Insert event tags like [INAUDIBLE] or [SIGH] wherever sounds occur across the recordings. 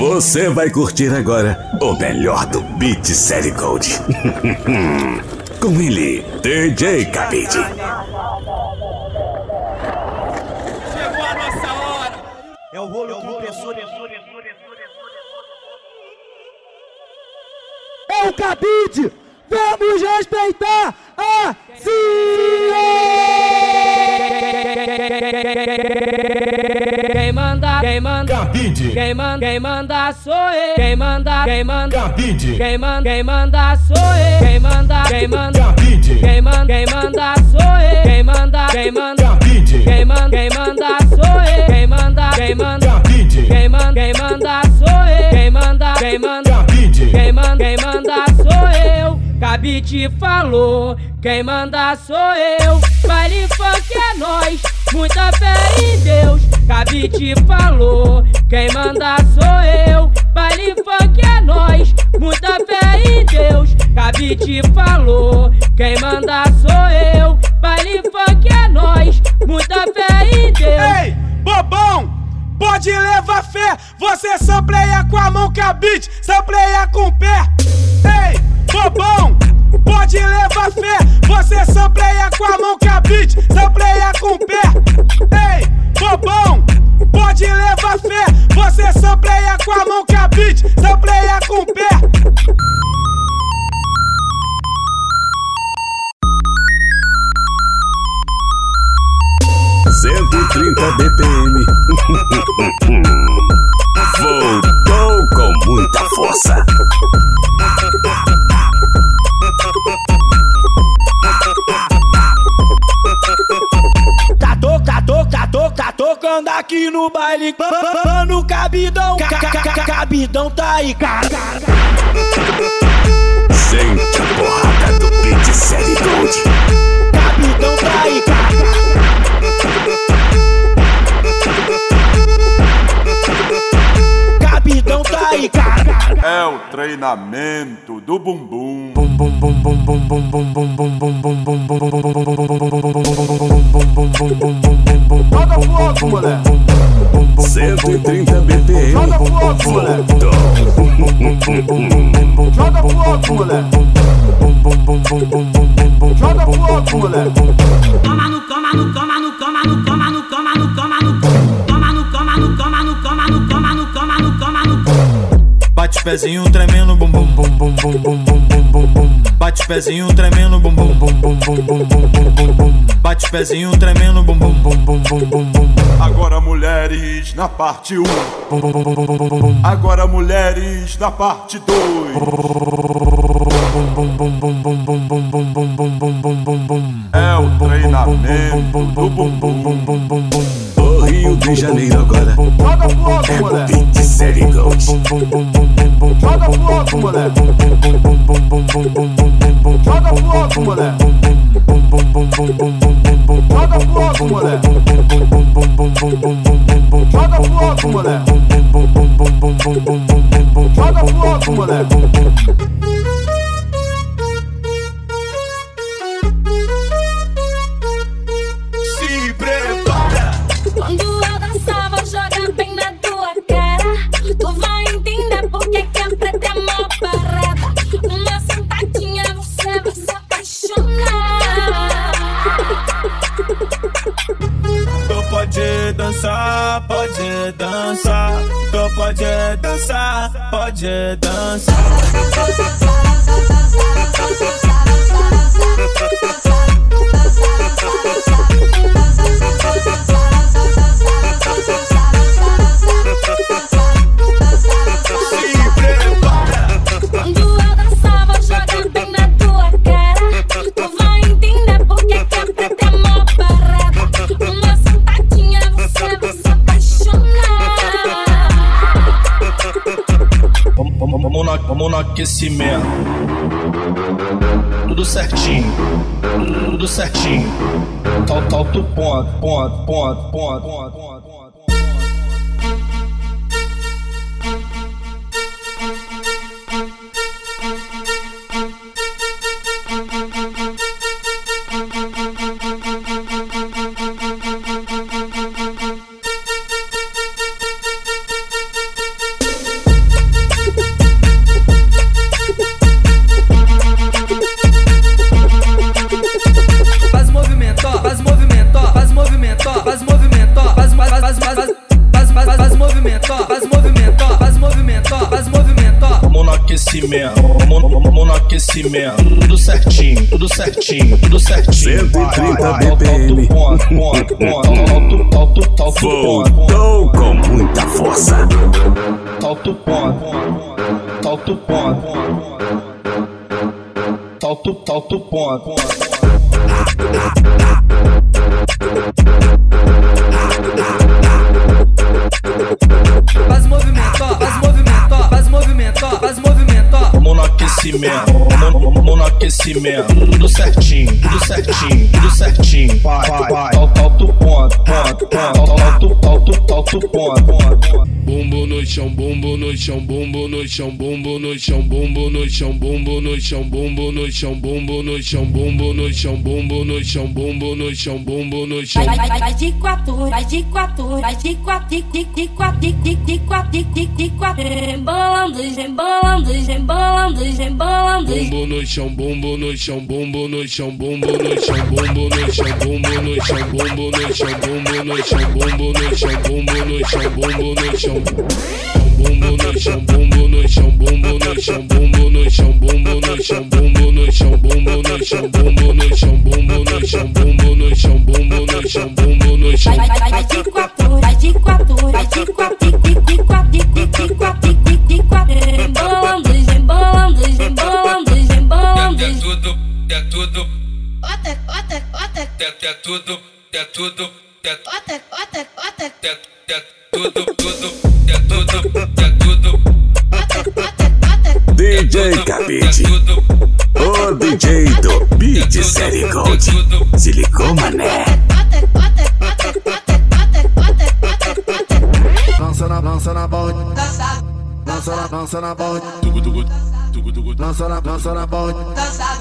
Você vai curtir agora o melhor do Beat Série Gold. [LAUGHS] Com ele, DJ Cabide. Chegou a nossa hora. É o rolo compressor. É o cabide! Vamos respeitar a Quem manda, quem manda, Cabide. quem manda, quem manda sou eu. Quem manda, quem manda, Cabide. quem manda, quem manda sou eu. Quem manda, quem manda, Cabide. quem manda, quem manda sou eu. Quem manda, quem manda, Cabide. quem manda, quem manda sou eu. Quem manda, quem manda, Cabide. quem manda, quem manda Cabite falou, quem manda sou eu. Baile funk é nós, muita fé em Deus. Cabite falou, quem manda sou eu. Baile funk é nós, muita fé em Deus. Cabite falou, quem manda sou eu. Baile funk é nós, muita fé em Deus. Ei, bobão! Pode levar fé, você sampleia com a mão cabide, sampleia com o pé. Ei, bobão! Pode levar fé, você sampleia com a mão cabide, sampleia com o pé. Ei, bobão! Pode levar fé, você sampleia com a mão cabide, sampleia com bumbum. Joga fogo, moleque. 130 BPM. Joga fogo, moleque. Voltou. Joga fogo, moleque. Joga fogo, moleque. Toma no, toma no, toma no, Bate pezinho tremendo, bum bum bum bum bum bum bum bum bum bum. Bate pezinho tremendo, bum bum bum bum bum bum bum bum bum. Bate pezinho tremendo, bum bum bum bum bum bum bum. Agora mulheres na parte 1. Agora mulheres na parte 2. É o treinamento do bumbum. Rio de Janeiro agora. Joga pro alto, moleque. Beat de série Gold. Joga pro alto, moleque. Joga pro alto, moleque. Joga pro alto, moleque. Joga pro alto, moleque. Joga pro alto, moleque. Dançar, pode dançar. Tu pode dançar, pode dançar. Se [LAUGHS] aquecimento. Tudo certinho, tudo certinho. Tal, tal, tu ponto, ponto, ponto, ponto, ponto, Solta o pau, Voltou então com muita força. Solta ponto, pó, ponto, o pó, ponto. Faz movimento, ó, faz movimento, ó, faz movimento, ó, faz aquecimento, vamos no aquecimento. Tudo certinho, tudo certinho, tudo certinho. Vai, vai, alto ponto, ponto, ponto, alto, alto, alto ponto. Bumbo no chão, bumbo no chão, bumbo no chão, bumbo no chão, bumbo no chão, bumbo no chão, bumbo no chão, bumbo no chão, bumbo no chão, bumbo no chão, bumbo no chão, bumbo no chão. Vai, vai, vai, de quatro, vai de quatro, vai de quatro, tic, tic, tic, quatro, tic, tic, tic, quatro, tic, tic, tic, quatro. Gembolando, gembolando, gembolando, gembolando. No chão, bumbo no chão, bumbo no chão, bumbo no chão, bumbo no chão, bumbo no chão, bumbo no chão, bumbo no chão, bumbo no chão, bumbo no chão, bumbo no chão. No chão, bumbo no chão, bumbo no chão, bumbo no chão, bumbo no chão, bumbo no chão, bumbo no chão, bumbo no chão, bumbo no chão, bumbo no chão, bumbo no chão, bumbo no chão. Vai, vai, vai, vai de quatro, vai de quatro, vai de quatro, tic, quatro, tic, quatro, tic, tic, tic, quatro. Gembolando, gembolando, gembolando, gembolando. É tudo, é tudo, Ota, ota, ota, é é tudo, é tudo, é ota, ota, ota, é é tudo, tudo, é tudo, é tudo. DJ Cabide, tudo, o DJ do Beat Série Gold. Se ligou, mané? Dança na, dança na bode. Dança na, dança na bode. tudo, tudo, tudo, tudo. Dança na, dança na bode. E-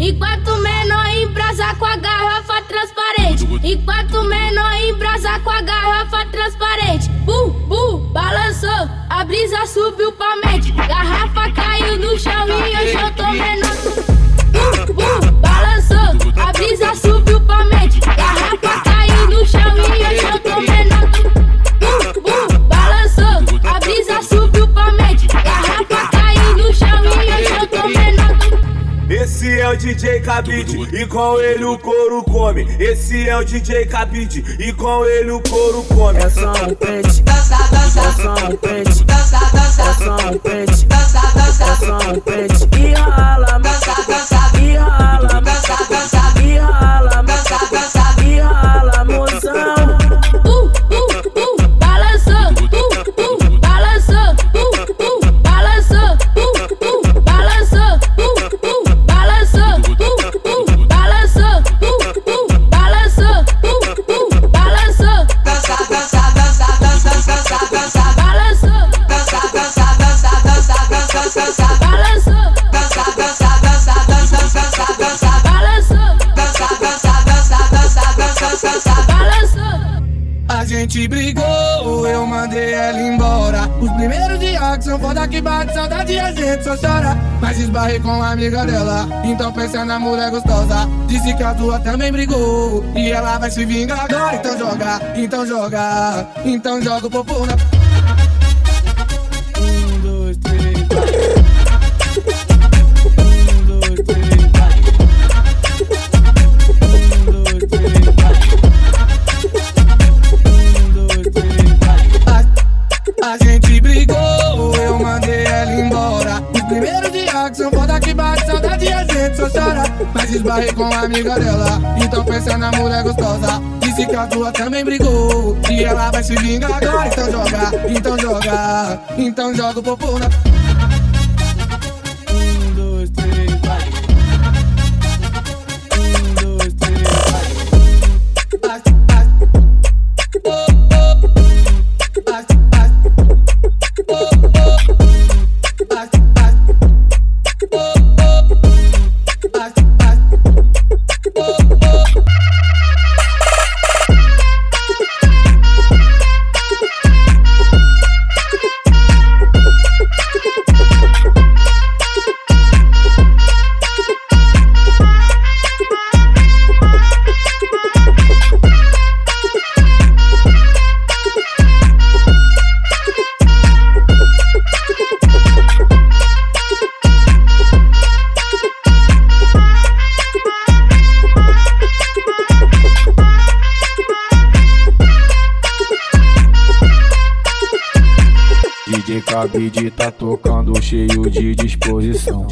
Enquanto menor embrasa com a garrafa transparente. Enquanto menor embrasa com a garrafa transparente. Bu, bu, balançou, a brisa subiu pra mente. Garrafa caiu no chão e hoje eu tô menor. É o DJ Cabide e com ele o couro come. Esse é o DJ Cabide e com ele o couro come. É só um pente, é só um pente, é só um pente, é só um pente. E rala, e rala, e rala, e rala, que bate saudade a gente só chora. Mas esbarrei com a amiga dela, então pensa na mulher gostosa. Disse que a tua também brigou e ela vai se vingar agora. Então joga, então joga, então joga o popô na. Mas esbarrei com a amiga dela, então pensa na mulher gostosa. Disse que a tua também brigou e ela vai se vingar agora. Então joga, então joga, então joga o popô na.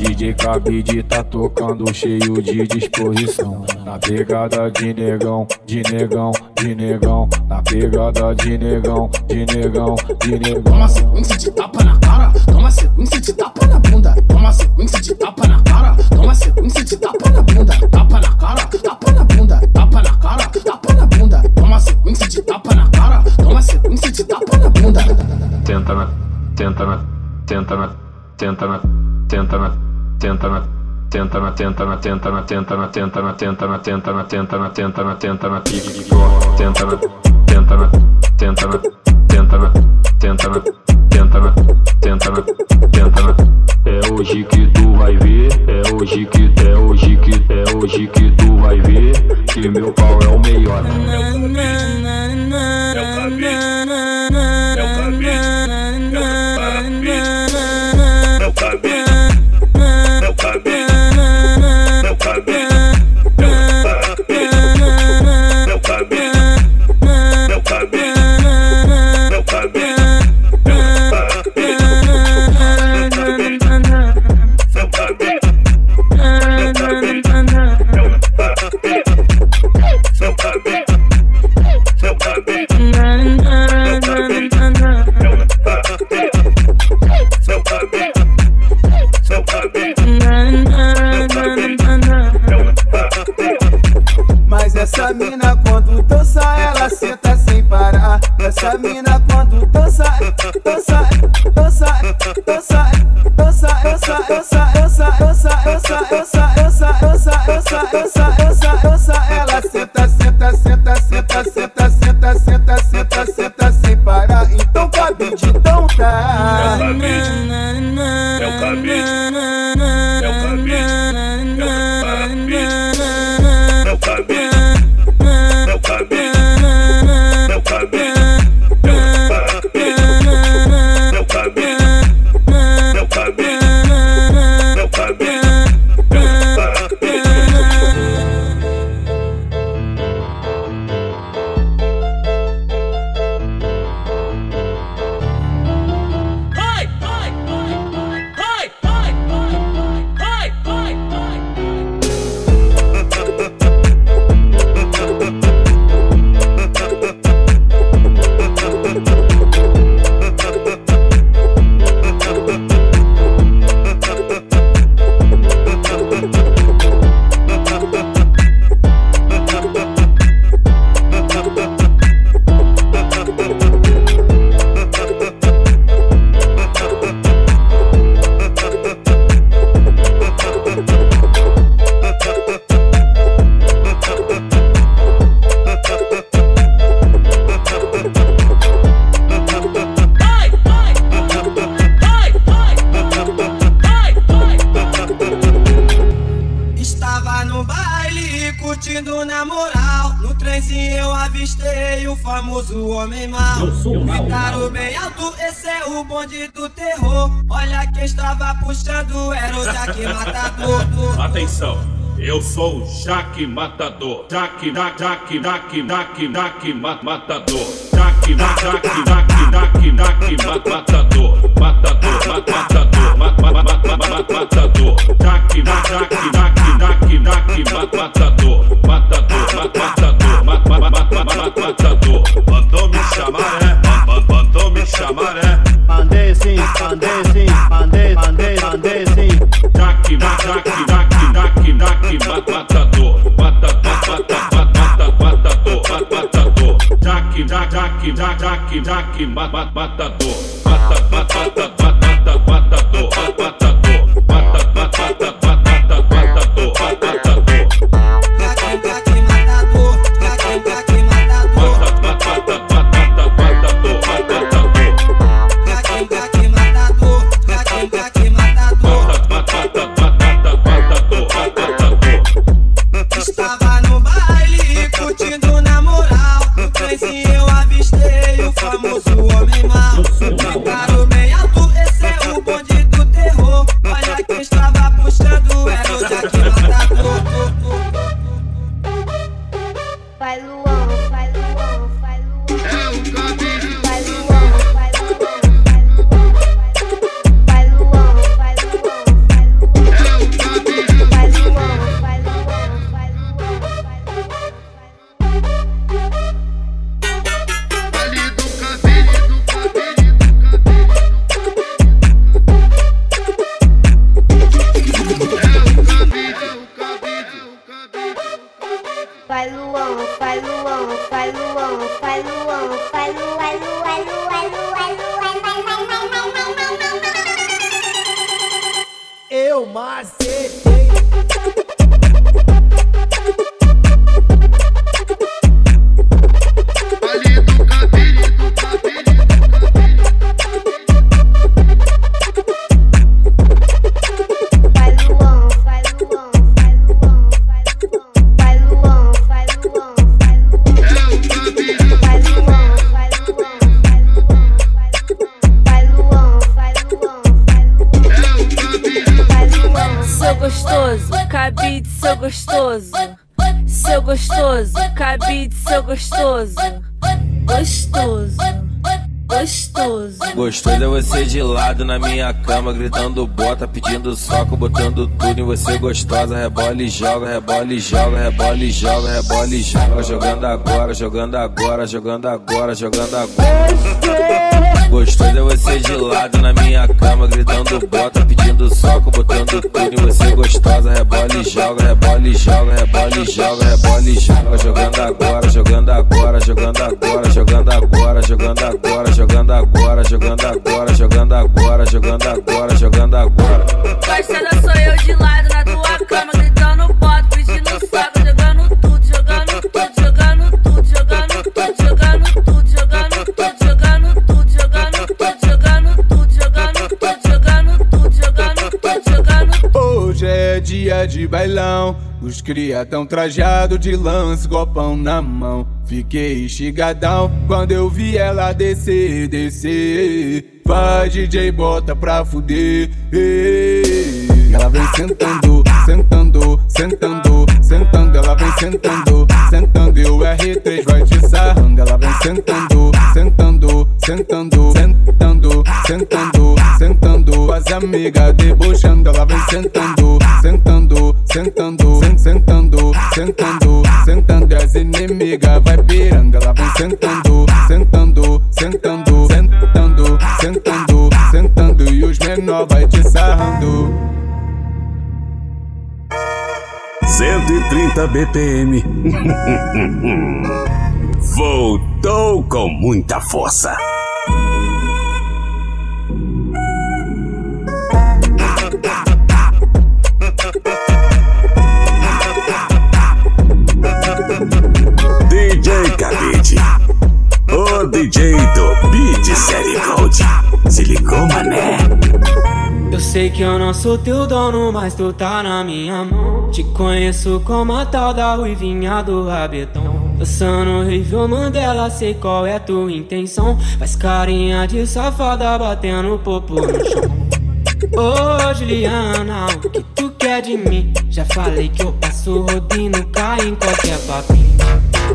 DJ Cabide tá tocando cheio de disposição. Na pegada de negão, de negão, de negão. Na pegada de negão, de negão, de negão. Toma sequência de tapa na cara, toma sequência de tapa na bunda. Toma sequência de tapa na cara, toma sequência de tapa na bunda. Tapa na cara, tapa na bunda, tapa na cara, tapa na bunda. Toma sequência de tapa na cara, toma sequência de tapa na bunda. Tenta na, tenta na, tenta na, tenta na, tenta na, tenta na. Tenta na, tenta na, tenta na, tenta na, tenta na, tenta na, tenta na, tenta na, tenta na, tenta na, tenta na, tenta na, tenta na, tenta na, tenta na, tenta na, tenta na, tenta na. É hoje que tu vai ver, é hoje que, é hoje que, é hoje que tu vai ver que meu pau é o melhor. Just. Do terror. Olha quem estava puxando, era o Jaque Matador. Atenção, eu sou o Jaque Matador. Jaque, Jaque, Jaque, Jaque, Jaque, Jaque, ma- Matador. Jaque, Jaque, Jaque, Jaque, Jaque, Jaque, ma- Matador. Matador, ma- Matador, ma- ma- ma- ma- ma- ma- Matador. Jaque, Jaque, Jaque, Jaque, Jaque, ma- Matador. Matador, ma- Matador, ma- ma- ma- ma- ma- ma- Matador. Mandou me chamar, é? Ma- ma- Mandou me chamar, é? sim, mandei sim, mandei, mandei, mandei sim. Tac, tac, tac, tac, tac, tac, matador, mata, mata, mata, matador, matador. Tac, tac, tac, tac, tac, matador, mata, mata, mata. Gostoso. Seu gostoso, cabide, seu gostoso. Gostoso, gostoso. Gostoso é você de lado na minha cama, gritando bota, pedindo soco, botando tudo em você gostosa. Rebola e joga, rebola e joga, rebola e joga, rebola e joga. Jogando agora, jogando agora, jogando agora, jogando agora. Gostoso é você de lado na minha cama, gritando bota, pedindo soco, botando tudo em você gostosa. Rebola e joga, rebola e joga, rebola e joga, rebola e joga. Jogando agora, jogando agora, jogando agora, jogando agora, jogando agora, jogando agora, jogando agora, jogando agora, jogando agora, jogando agora. Bailão. Os cria tão trajado de lance, copão na mão. Fiquei instigadão quando eu vi ela descer, descer. Vai DJ, bota pra fuder. Ela vem sentando, sentando, sentando, sentando. Ela vem sentando, sentando. E o R3 vai te sarrando. Ela vem sentando, sentando, sentando, sentando, sentando, sentando. As amigas debochando. Ela vem sentando, sentando, sentando, sen- sentando, sentando, sentando. E as inimigas vai pirando. Ela vem sentando, sentando, sentando, sentando, sentando, sentando. E os menor vai te sarrando. 130 BPM. [LAUGHS] Voltou com muita força. DJ do Beat Série Gold. Se ligou, mané? Eu sei que eu não sou teu dono, mas tu tá na minha mão. Te conheço como a tal da ruivinha do rabetão. Dançando horrível Mandela, sei qual é tua intenção. Faz carinha de safada batendo popo no chão. Ô Juliana, o que tu quer de mim? Já falei que eu passo rodinho, cai em qualquer papinho.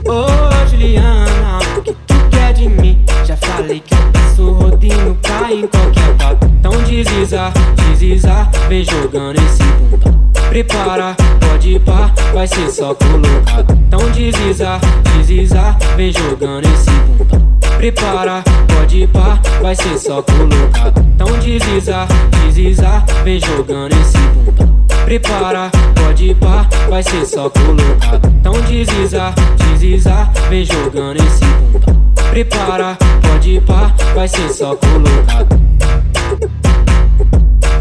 Ô Juliana, o que tu de mim? Já falei que passo rodinho, cai em qualquer papo. Então desliza, desliza, vem jogando esse bundão. Prepara, pode pá, vai ser só colocado. Então desliza, desliza, vem jogando esse bundão. Prepara, pode pá, vai ser só colocado. Então desliza, desliza, vem jogando esse bundão. Prepara, pode pá, vai ser só colocado. Então desliza, desliza, vem jogando esse bundão. Prepara, pode pá, vai ser só colocado.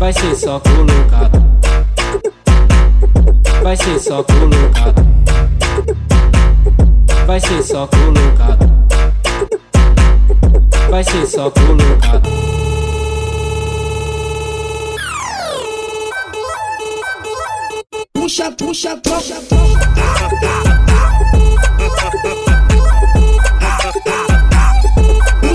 Vai ser só colocado. Vai ser só colocado. Vai ser só colocado. Vai ser só colocado. Puxa, puxa, puxa, puxa,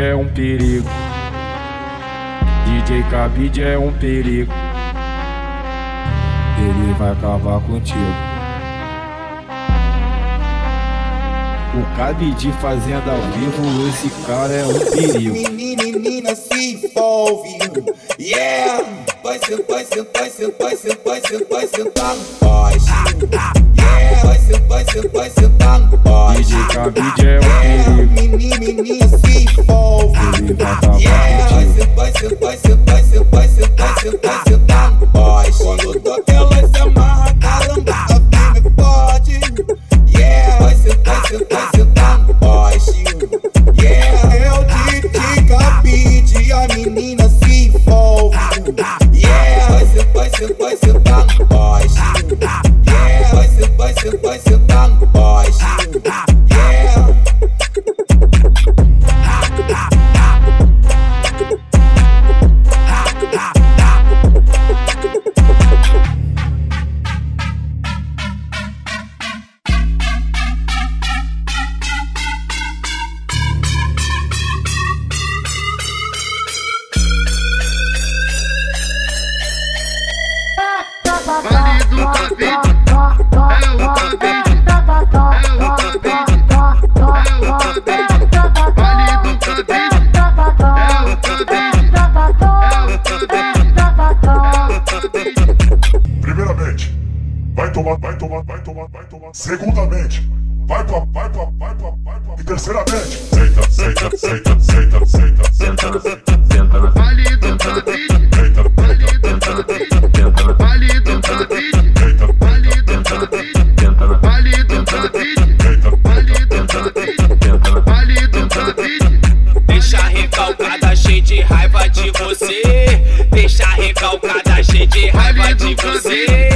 é um perigo. DJ Cabide é um perigo. Ele vai acabar contigo. O cabide fazendo ao vivo, esse cara é um perigo. Menina, menina, se envolve. Yeah! Vai sentar, sentar, sentar, sentar, sentar no poste. vai sentar, sentar, sentar no baile. DJ K, DJ é o menino, menino se envolve. Segundamente, vai pra, vai pra, vai pra, vai pra. E terceiramente, senta, senta, senta, senta, senta, senta, senta. Vale dentro da beat, senta, vale dentro da beat, senta, vale dentro da beat, senta, vale dentro da beat, senta, vale dentro da beat, senta, vale dentro da beat, senta, da beat. Deixa recalcada, cheia de raiva de você. Deixa recalcada, cheia de raiva de você.